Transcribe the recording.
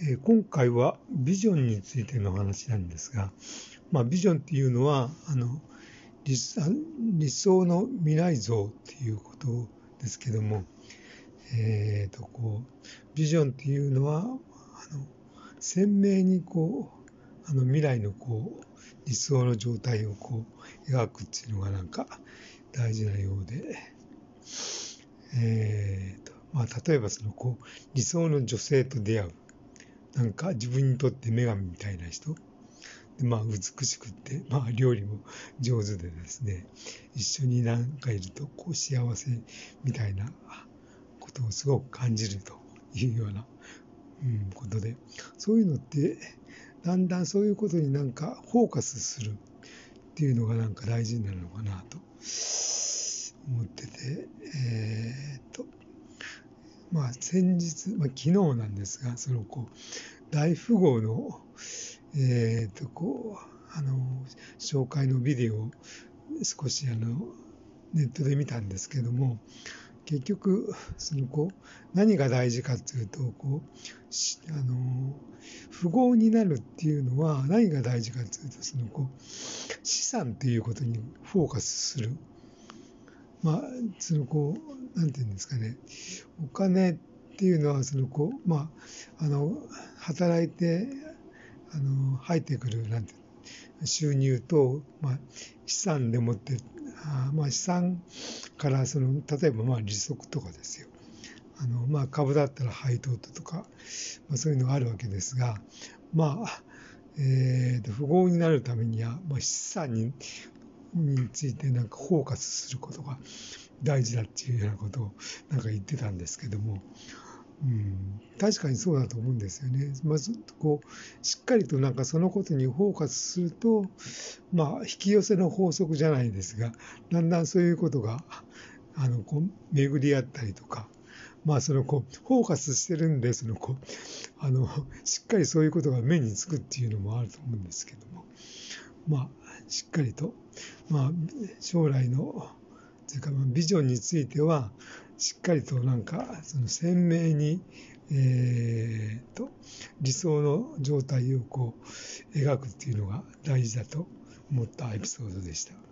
え、今回はビジョンについての話なんですが、まあ、ビジョンっていうのはあの理想の未来像っていうことですけども、えーとこうビジョンっていうのはあの鮮明にこうあの未来のこう理想の状態をこう描くっていうのがなんか大事なようで、えーとまあ、例えばそのこう理想の女性と出会う。なんか自分にとって女神みたいな人？でまあ美しくって、まあ、料理も上手でですね一緒になんかいるとこう幸せみたいなことをすごく感じるというような、うん、ことでそういうのってだんだんそういうことになんかフォーカスするっていうのがなんか大事になるのかなと思ってて、まあ先日、まあ昨日なんですが、そのこう、大富豪の、えー、と、こう、あの、紹介のビデオを少しあの、ネットで見たんですけども、結局、そのこう、何が大事かというと、こう、あの、富豪になるっていうのは何が大事かというと、そのこう、資産ということにフォーカスする。まあ、そのこう、なんていうんですかね、お金っていうのは、そのこう、まあ、あの、働いて、あの、入ってくる、なんて収入と、まあ、資産でもってあまあ、資産からその例えばまあ利息とかですよ。あの、まあ、株だったら配当とか、まあ、そういうのがあるわけですが、まあえー、と富豪になるためには、まあ、資産にについてなんかフォーカスすることが大事だっていうようなことをなんか言ってたんですけども、うん、確かにそうだと思うんですよね。まずこうしっかりとなんかそのことにフォーカスすると、まあ、引き寄せの法則じゃないですがだんだんそういうことがあのこう巡り合ったりとか、まあ、そのこうフォーカスしてるんでそのこうあのしっかりそういうことが目につくっていうのもあると思うんですけども、まあ、しっかりと、まあ、将来のというかビジョンについてはしっかりとなんかその鮮明に、えーと、理想の状態をこう描くっていうのが大事だと思ったエピソードでした。